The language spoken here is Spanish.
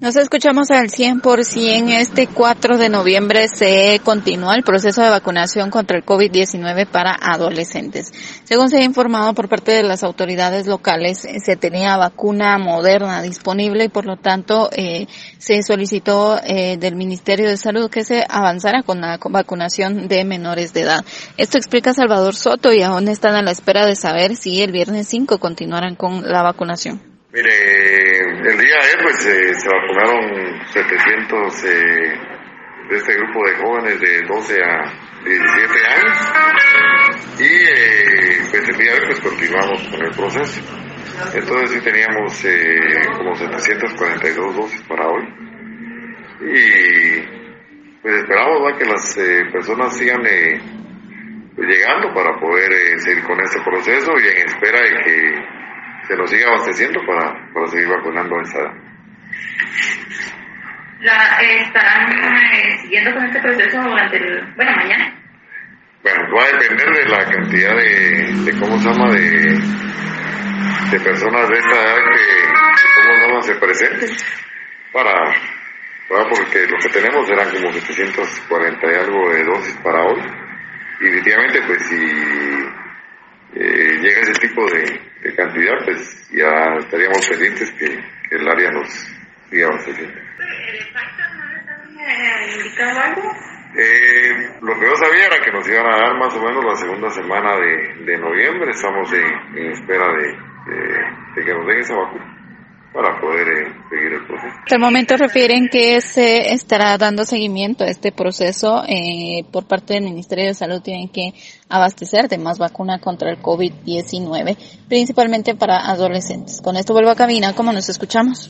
Nos escuchamos al 100%. Este 4 de noviembre se continúa el proceso de vacunación contra el COVID-19 para adolescentes. Según se ha informado por parte de las autoridades locales, se tenía vacuna moderna disponible y por lo tanto eh, se solicitó eh, del Ministerio de Salud que se avanzara con la vacunación de menores de edad. Esto explica Salvador Soto y aún están a la espera de saber si el viernes 5 continuarán con la vacunación. Mire, el día de pues eh, se vacunaron 700 eh, de este grupo de jóvenes de 12 a 17 años. Y eh, pues el día de ayer pues continuamos con el proceso. Entonces sí teníamos como 742 dosis para hoy. Y pues esperamos que las personas sigan llegando para poder seguir con este proceso y en espera de que se nos sigue abasteciendo para, para seguir vacunando esa edad. La, eh, ¿Estarán eh, siguiendo con este proceso durante el, bueno, mañana? Bueno, va a depender de la cantidad de, de ¿cómo se llama?, de, de personas de esta edad que, ¿cómo se llama?, se presenten para, para, porque lo que tenemos eran como 740 y algo de dosis para hoy. Y definitivamente, pues si eh, llega ese tipo de cantidad, pues ya estaríamos pendientes que, que el área nos abasteciendo. ¿El indicado algo? Eh, lo que yo sabía era que nos iban a dar más o menos la segunda semana de, de noviembre. Estamos en, en espera de, de, que nos den esa vacuna para poder eh. Hasta el momento refieren que se estará dando seguimiento a este proceso eh, por parte del Ministerio de Salud. Tienen que abastecer de más vacuna contra el COVID-19, principalmente para adolescentes. Con esto vuelvo a cabina, como nos escuchamos.